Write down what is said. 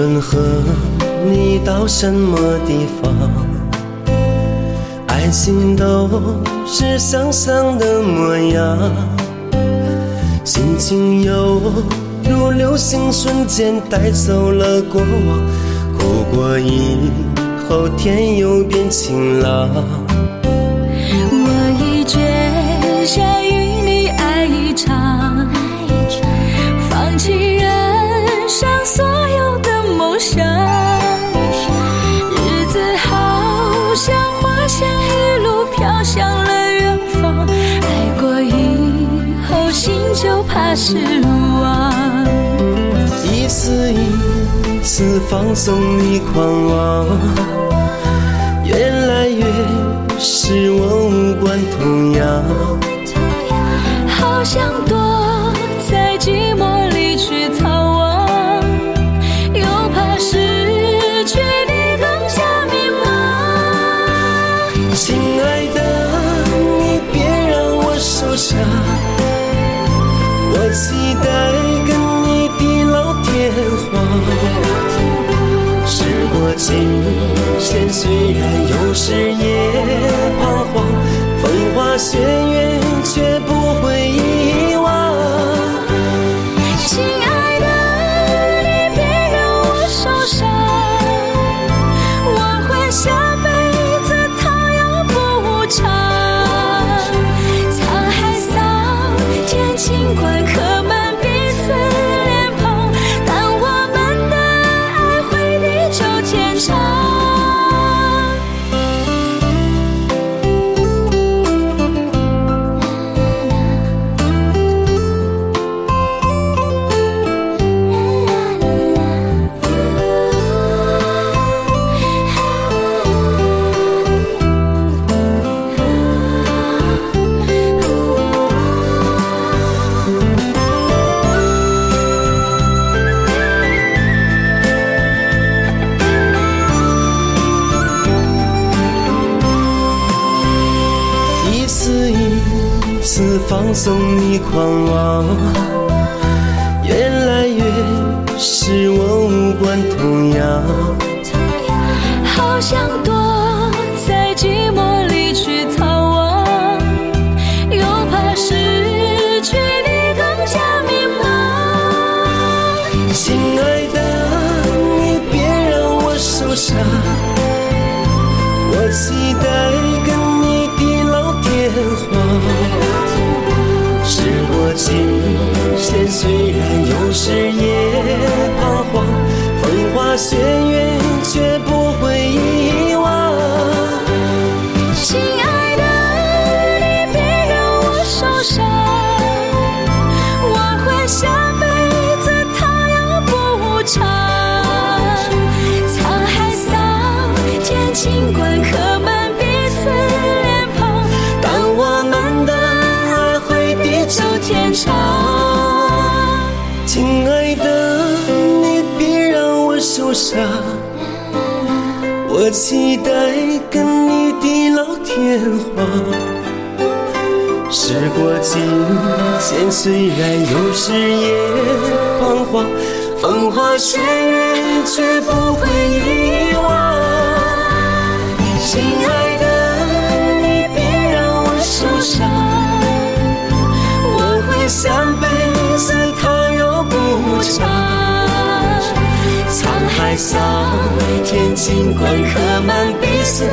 论和你到什么地方，爱情都是想象的模样，心情犹如流星，瞬间带走了过往，哭过以后天又变晴朗。失望。一次一次放纵你狂妄，越来越使我无关痛痒。好想躲在寂寞里去逃亡，又怕失去你更加迷茫。亲爱的，你别让我受伤，我期待跟你地老天荒。时过境迁，虽然有时也彷徨，风花雪次放纵你狂妄，越来越使我无关痛痒。好想躲在寂寞里去逃亡，又怕失去你更加迷茫。亲爱的，你别让我受伤，我期待风花雪月却不会遗忘。亲爱的，你别让我受伤，我会下辈子讨要补偿。沧海桑田，尽管刻满彼此脸庞，但我们的爱会地久天长。亲爱让我受伤，我期待跟你地老天荒。时过境迁，虽然有时也彷徨，风花雪月却不会在夏天，尽管刻满彼此